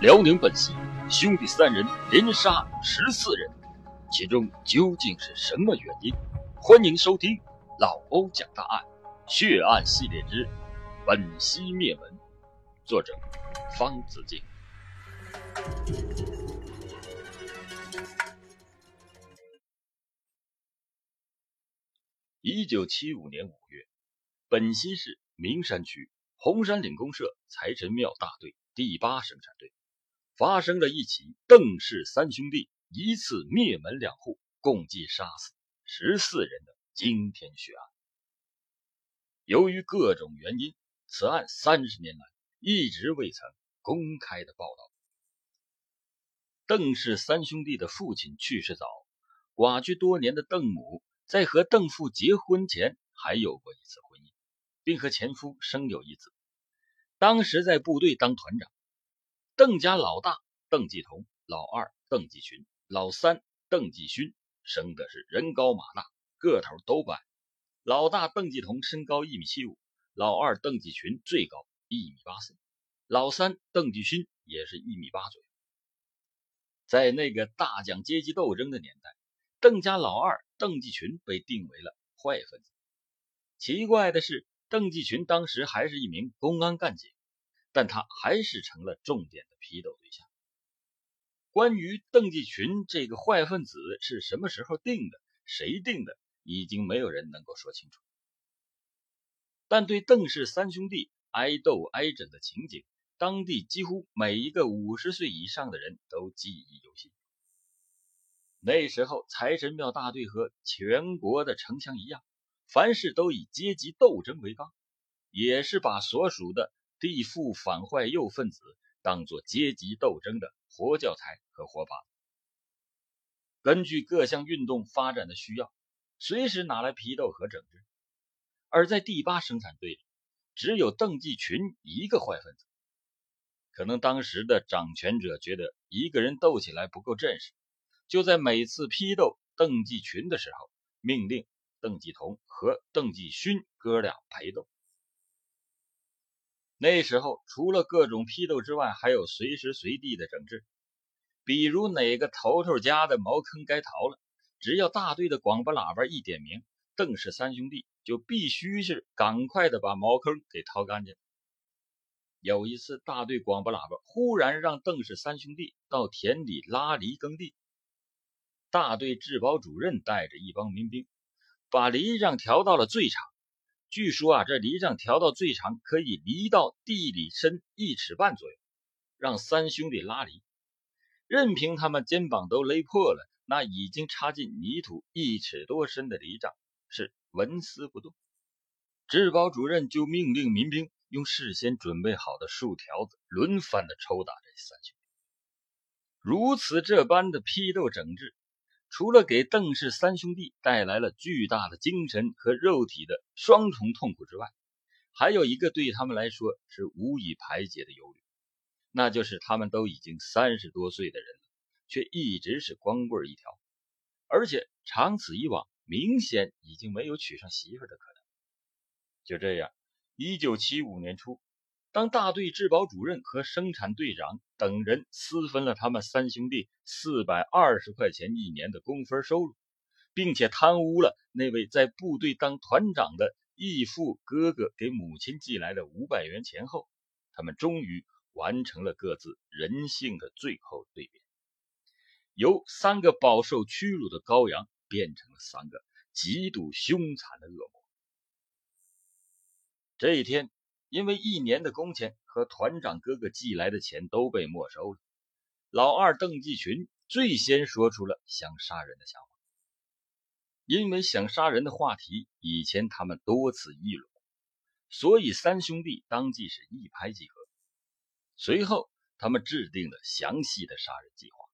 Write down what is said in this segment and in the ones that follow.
辽宁本溪兄弟三人连杀十四人，其中究竟是什么原因？欢迎收听老欧讲大案血案系列之《本溪灭门》，作者方子敬。一九七五年五月，本溪市名山区红山岭公社财神庙大队第八生产队。发生了一起邓氏三兄弟一次灭门两户，共计杀死十四人的惊天血案。由于各种原因，此案三十年来一直未曾公开的报道。邓氏三兄弟的父亲去世早，寡居多年的邓母在和邓父结婚前还有过一次婚姻，并和前夫生有一子，当时在部队当团长。邓家老大邓继同，老二邓继群，老三邓继勋生的是人高马大，个头都不矮。老大邓继同身高一米七五，老二邓继群最高一米八四，老三邓继勋也是一米八左右。在那个大讲阶级斗争的年代，邓家老二邓继群被定为了坏分子。奇怪的是，邓继群当时还是一名公安干警。但他还是成了重点的批斗对象。关于邓继群这个坏分子是什么时候定的，谁定的，已经没有人能够说清楚。但对邓氏三兄弟挨斗挨整的情景，当地几乎每一个五十岁以上的人都记忆犹新。那时候，财神庙大队和全国的城乡一样，凡事都以阶级斗争为纲，也是把所属的。地富反坏右分子当作阶级斗争的活教材和活靶，根据各项运动发展的需要，随时拿来批斗和整治。而在第八生产队里，只有邓继群一个坏分子。可能当时的掌权者觉得一个人斗起来不够正式，就在每次批斗邓继群的时候，命令邓继同和邓继勋哥俩陪斗。那时候，除了各种批斗之外，还有随时随地的整治。比如哪个头头家的茅坑该刨了，只要大队的广播喇叭一点名，邓氏三兄弟就必须是赶快的把茅坑给掏干净。有一次，大队广播喇叭忽然让邓氏三兄弟到田里拉犁耕地，大队治保主任带着一帮民兵，把犁让调到了最长。据说啊，这犁杖调到最长可以犁到地里深一尺半左右，让三兄弟拉犁，任凭他们肩膀都勒破了，那已经插进泥土一尺多深的犁杖是纹丝不动。治保主任就命令民兵用事先准备好的树条子轮番的抽打这三兄弟，如此这般的批斗整治。除了给邓氏三兄弟带来了巨大的精神和肉体的双重痛苦之外，还有一个对他们来说是无以排解的忧虑，那就是他们都已经三十多岁的人了，却一直是光棍一条，而且长此以往，明显已经没有娶上媳妇的可能。就这样，一九七五年初。当大队治保主任和生产队长等人私分了他们三兄弟四百二十块钱一年的工分收入，并且贪污了那位在部队当团长的义父哥哥给母亲寄来的五百元钱后，他们终于完成了各自人性的最后蜕变，由三个饱受屈辱的羔羊变成了三个极度凶残的恶魔。这一天。因为一年的工钱和团长哥哥寄来的钱都被没收了，老二邓继群最先说出了想杀人的想法。因为想杀人的话题以前他们多次议论，所以三兄弟当即是一拍即合。随后，他们制定了详细的杀人计划，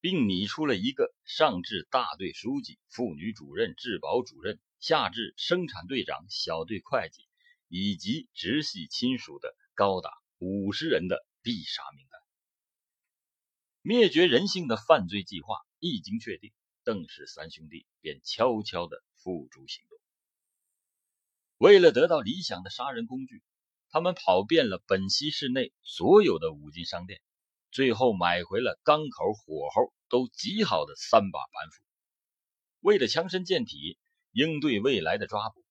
并拟出了一个上至大队书记、妇女主任、治保主任，下至生产队长、小队会计。以及直系亲属的高达五十人的必杀名单，灭绝人性的犯罪计划一经确定，邓氏三兄弟便悄悄地付诸行动。为了得到理想的杀人工具，他们跑遍了本溪市内所有的五金商店，最后买回了钢口、火候都极好的三把板斧。为了强身健体，应对未来的抓捕，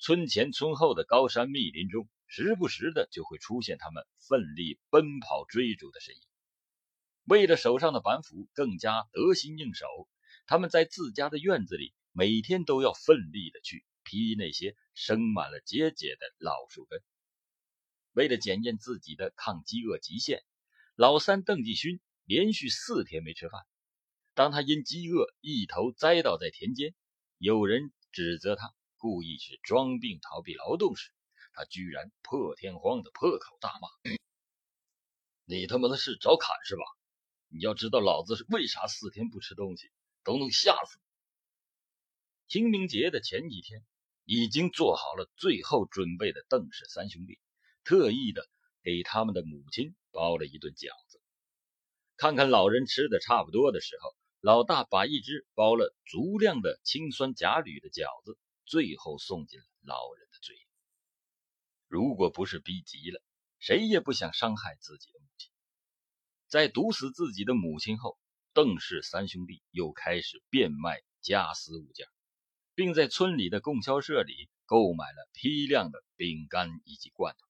村前村后的高山密林中，时不时的就会出现他们奋力奔跑追逐的身影。为了手上的板斧更加得心应手，他们在自家的院子里每天都要奋力的去劈那些生满了结节的老树根。为了检验自己的抗饥饿极限。老三邓继勋连续四天没吃饭。当他因饥饿一头栽倒在田间，有人指责他故意是装病逃避劳动时，他居然破天荒的破口大骂：“你他妈的是找砍是吧？你要知道老子是为啥四天不吃东西，都能吓死！”清明节的前几天，已经做好了最后准备的邓氏三兄弟，特意的给他们的母亲。包了一顿饺子，看看老人吃的差不多的时候，老大把一只包了足量的青酸甲铝的饺子，最后送进了老人。如果不是逼急了，谁也不想伤害自己的母亲。在毒死自己的母亲后，邓氏三兄弟又开始变卖家私物件，并在村里的供销社里购买了批量的饼干以及罐头。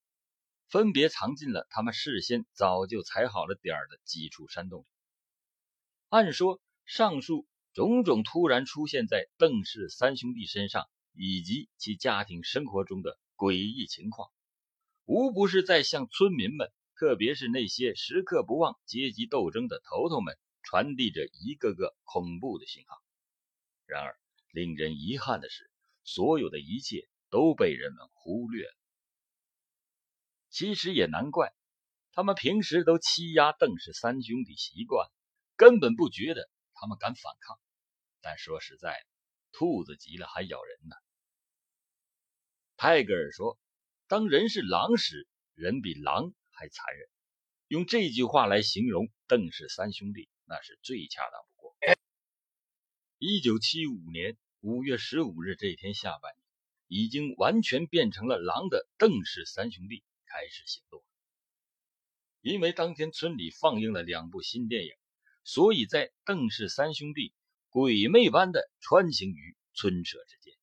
分别藏进了他们事先早就踩好了点儿的几处山洞里。按说，上述种种突然出现在邓氏三兄弟身上以及其家庭生活中的诡异情况，无不是在向村民们，特别是那些时刻不忘阶级斗争的头头们，传递着一个个恐怖的信号。然而，令人遗憾的是，所有的一切都被人们忽略了。其实也难怪，他们平时都欺压邓氏三兄弟习惯，根本不觉得他们敢反抗。但说实在的，兔子急了还咬人呢。泰戈尔说：“当人是狼时，人比狼还残忍。”用这句话来形容邓氏三兄弟，那是最恰当不过。一九七五年五月十五日这天下半年，已经完全变成了狼的邓氏三兄弟。开始行动。因为当天村里放映了两部新电影，所以在邓氏三兄弟鬼魅般的穿行于村舍之间，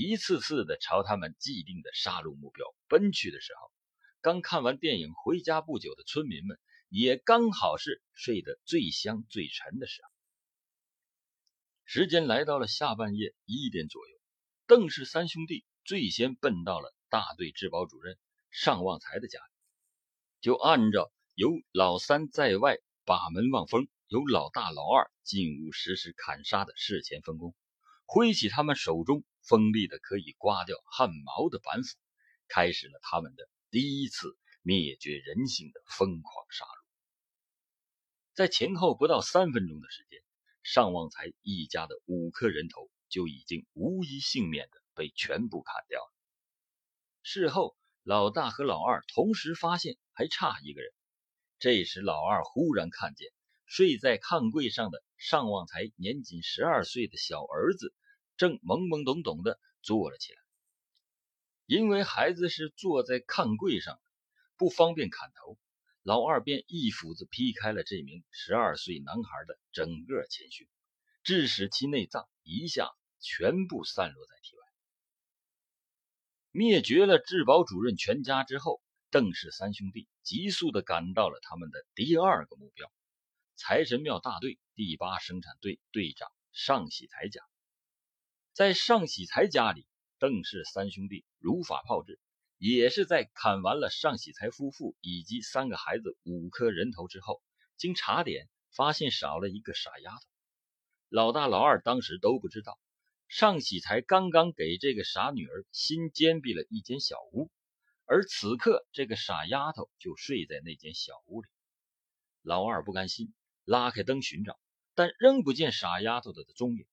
一次次的朝他们既定的杀戮目标奔去的时候，刚看完电影回家不久的村民们，也刚好是睡得最香最沉的时候。时间来到了下半夜一点左右，邓氏三兄弟最先奔到了大队治保主任。尚旺财的家里，就按照由老三在外把门望风，由老大老二进屋实施砍杀的事前分工，挥起他们手中锋利的可以刮掉汗毛的板斧，开始了他们的第一次灭绝人性的疯狂杀戮。在前后不到三分钟的时间，尚旺财一家的五颗人头就已经无一幸免的被全部砍掉了。事后。老大和老二同时发现还差一个人，这时老二忽然看见睡在炕柜上的尚旺财年仅十二岁的小儿子，正懵懵懂懂的坐了起来。因为孩子是坐在炕柜上，不方便砍头，老二便一斧子劈开了这名十二岁男孩的整个前胸，致使其内脏一下全部散落在体外。灭绝了质保主任全家之后，邓氏三兄弟急速地赶到了他们的第二个目标——财神庙大队第八生产队队长尚喜才家。在尚喜才家里，邓氏三兄弟如法炮制，也是在砍完了尚喜才夫妇以及三个孩子五颗人头之后，经查点发现少了一个傻丫头。老大、老二当时都不知道。尚喜才刚刚给这个傻女儿新建闭了一间小屋，而此刻这个傻丫头就睡在那间小屋里。老二不甘心，拉开灯寻找，但仍不见傻丫头的踪影。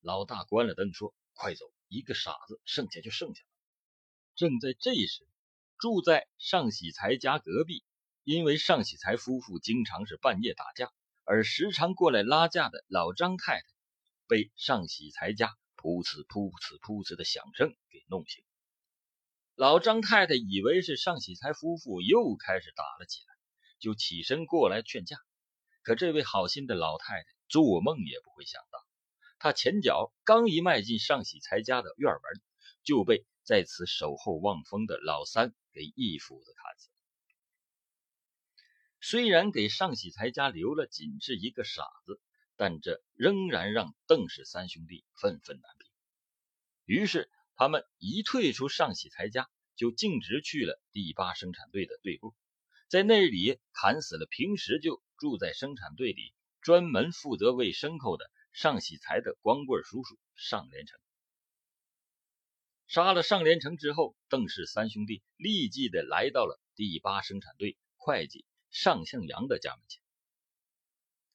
老大关了灯，说：“快走，一个傻子，剩下就剩下了。”正在这时，住在尚喜才家隔壁，因为尚喜才夫妇经常是半夜打架，而时常过来拉架的老张太太，被尚喜才家。噗呲噗呲噗呲的响声给弄醒，老张太太以为是尚喜才夫妇又开始打了起来，就起身过来劝架，可这位好心的老太太做梦也不会想到，他前脚刚一迈进上喜才家的院门，就被在此守候望风的老三给一斧子砍死。虽然给上喜才家留了仅是一个傻子，但这仍然让邓氏三兄弟愤愤难平。于是他们一退出上喜才家，就径直去了第八生产队的队部，在那里砍死了平时就。住在生产队里，专门负责喂牲口的尚喜才的光棍叔叔尚连成。杀了尚连成之后，邓氏三兄弟立即的来到了第八生产队会计尚向阳的家门前。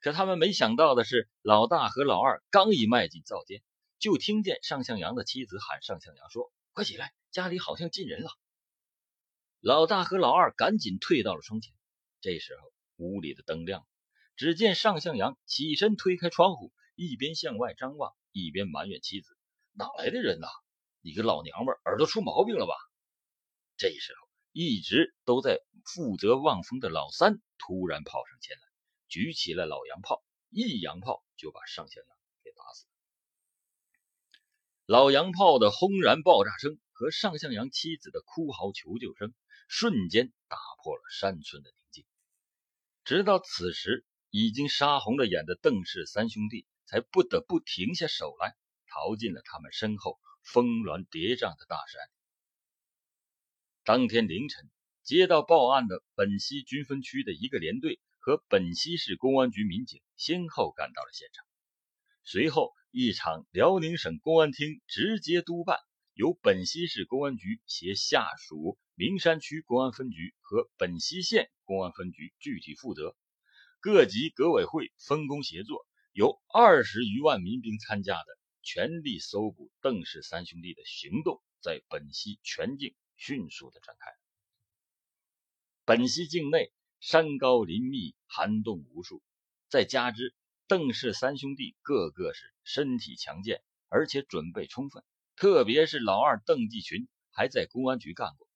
可他们没想到的是，老大和老二刚一迈进灶间，就听见尚向阳的妻子喊尚向阳说：“快起来，家里好像进人了。”老大和老二赶紧退到了窗前。这时候。屋里的灯亮了，只见尚向阳起身推开窗户，一边向外张望，一边埋怨妻子：“哪来的人呐？你个老娘们，耳朵出毛病了吧？”这时候，一直都在负责望风的老三突然跑上前来，举起了老洋炮，一洋炮就把上向阳给打死了。老洋炮的轰然爆炸声和上向阳妻子的哭嚎求救声，瞬间打破了山村的宁静。直到此时，已经杀红了眼的邓氏三兄弟才不得不停下手来，逃进了他们身后峰峦叠嶂的大山。当天凌晨，接到报案的本溪军分区的一个连队和本溪市公安局民警先后赶到了现场。随后，一场辽宁省公安厅直接督办，由本溪市公安局携下属。名山区公安分局和本溪县公安分局具体负责，各级革委会分工协作，由二十余万民兵参加的全力搜捕邓氏三兄弟的行动，在本溪全境迅速的展开。本溪境内山高林密，涵洞无数，再加之邓氏三兄弟个个是身体强健，而且准备充分，特别是老二邓继群还在公安局干过。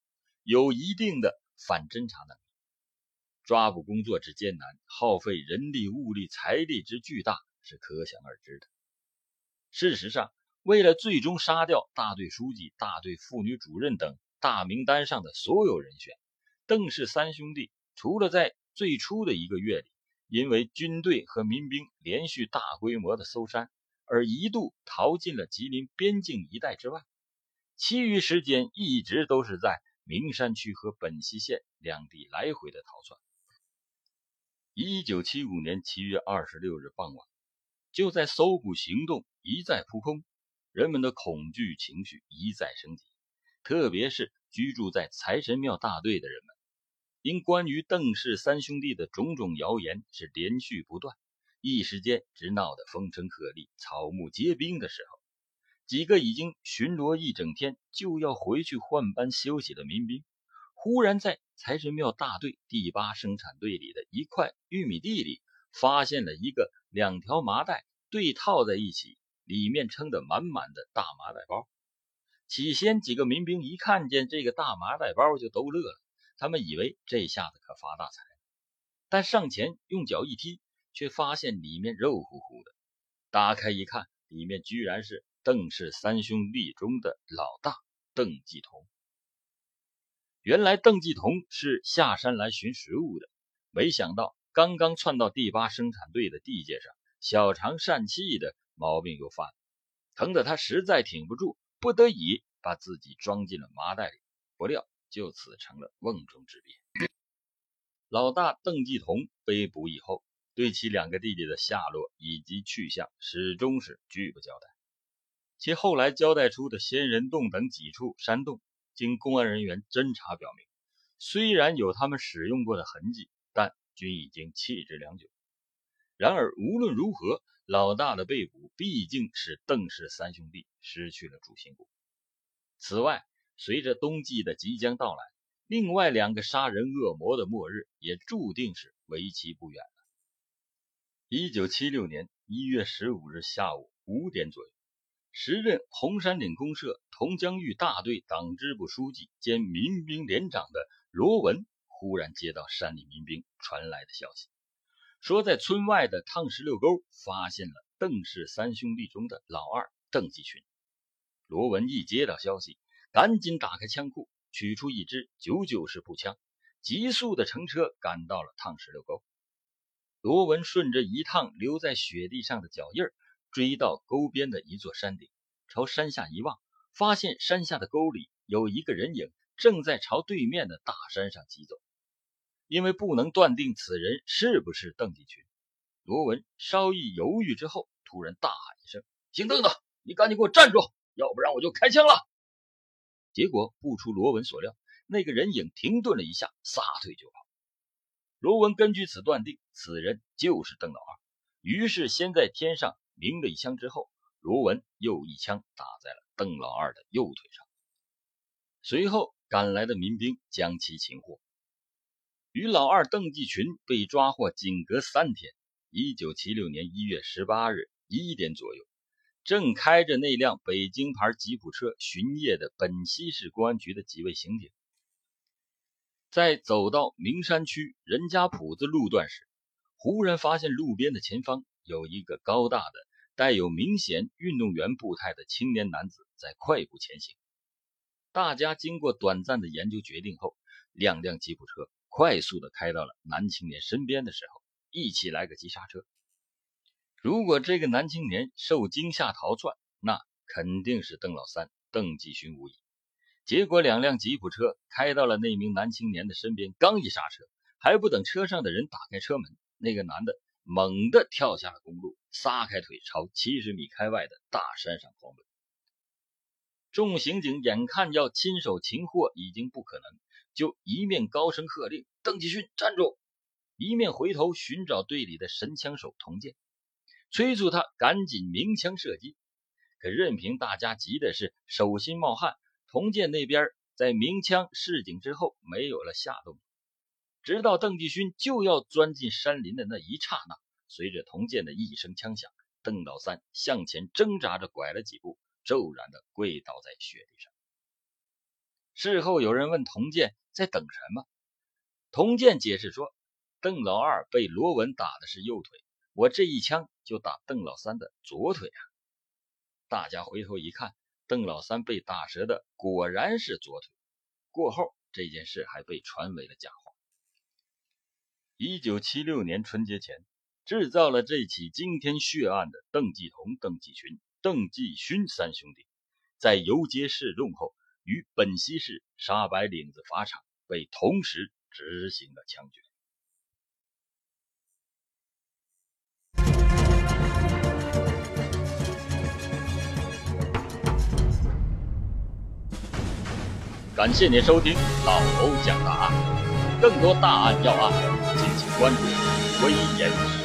有一定的反侦查能力，抓捕工作之艰难，耗费人力、物力、财力之巨大是可想而知的。事实上，为了最终杀掉大队书记、大队妇女主任等大名单上的所有人选，邓氏三兄弟除了在最初的一个月里，因为军队和民兵连续大规模的搜山，而一度逃进了吉林边境一带之外，其余时间一直都是在。名山区和本溪县两地来回的逃窜。一九七五年七月二十六日傍晚，就在搜捕行动一再扑空，人们的恐惧情绪一再升级。特别是居住在财神庙大队的人们，因关于邓氏三兄弟的种种谣言是连续不断，一时间直闹得风声鹤唳、草木皆兵的时候。几个已经巡逻一整天就要回去换班休息的民兵，忽然在财神庙大队第八生产队里的一块玉米地里，发现了一个两条麻袋对套在一起，里面撑得满满的大麻袋包。起先，几个民兵一看见这个大麻袋包就都乐了，他们以为这下子可发大财。但上前用脚一踢，却发现里面肉乎乎的。打开一看，里面居然是……邓氏三兄弟中的老大邓继同，原来邓继同是下山来寻食物的，没想到刚刚窜到第八生产队的地界上，小肠疝气的毛病又犯了，疼得他实在挺不住，不得已把自己装进了麻袋里，不料就此成了瓮中之鳖。老大邓继同被捕以后，对其两个弟弟的下落以及去向，始终是拒不交代。其后来交代出的仙人洞等几处山洞，经公安人员侦查表明，虽然有他们使用过的痕迹，均已经弃之良久。然而无论如何，老大的被捕毕竟是邓氏三兄弟失去了主心骨。此外，随着冬季的即将到来，另外两个杀人恶魔的末日也注定是为期不远了。一九七六年一月十五日下午五点左右。时任红山岭公社同江峪大队党支部书记兼民兵连长的罗文，忽然接到山里民兵传来的消息，说在村外的烫石六沟发现了邓氏三兄弟中的老二邓继群。罗文一接到消息，赶紧打开枪库，取出一支九九式步枪，急速的乘车赶到了烫石六沟。罗文顺着一趟留在雪地上的脚印儿，追到沟边的一座山顶，朝山下一望，发现山下的沟里有一个人影正在朝对面的大山上疾走。因为不能断定此人是不是邓继群，罗文稍一犹豫之后，突然大喊一声：“姓邓的，你赶紧给我站住，要不然我就开枪了！”结果不出罗文所料，那个人影停顿了一下，撒腿就跑。罗文根据此断定，此人就是邓老二，于是先在天上鸣了一枪，之后罗文又一枪打在了邓老二的右腿上。随后赶来的民兵将其擒获。于老二邓继群被抓获仅隔三天，一九七六年一月十八日一点左右，正开着那辆北京牌吉普车巡夜的本溪市公安局的几位刑警，在走到名山区任家铺子路段时，忽然发现路边的前方有一个高大的、带有明显运动员步态的青年男子在快步前行。大家经过短暂的研究，决定后，两辆吉普车。快速的开到了男青年身边的时候，一起来个急刹车。如果这个男青年受惊吓逃窜，那肯定是邓老三邓继勋无疑。结果两辆吉普车开到了那名男青年的身边，刚一刹车，还不等车上的人打开车门，那个男的猛地跳下了公路，撒开腿朝七十米开外的大山上狂奔。众刑警眼看要亲手擒获已经不可能。就一面高声喝令：“邓继勋站住！”一面回头寻找队里的神枪手童建，催促他赶紧鸣枪射击。可任凭大家急的是手心冒汗，童建那边在鸣枪示警之后没有了下动。直到邓继勋就要钻进山林的那一刹那，随着童建的一声枪响，邓老三向前挣扎着拐了几步，骤然的跪倒在雪地上。事后有人问童建。在等什么？童建解释说：“邓老二被罗文打的是右腿，我这一枪就打邓老三的左腿啊！”大家回头一看，邓老三被打折的果然是左腿。过后，这件事还被传为了假话。一九七六年春节前，制造了这起惊天血案的邓继同、邓继群、邓继勋三兄弟，在游街示众后，于本溪市沙白岭子法场。被同时执行了枪决。感谢您收听老欧讲大案，更多大案要案，敬请关注《威严史》。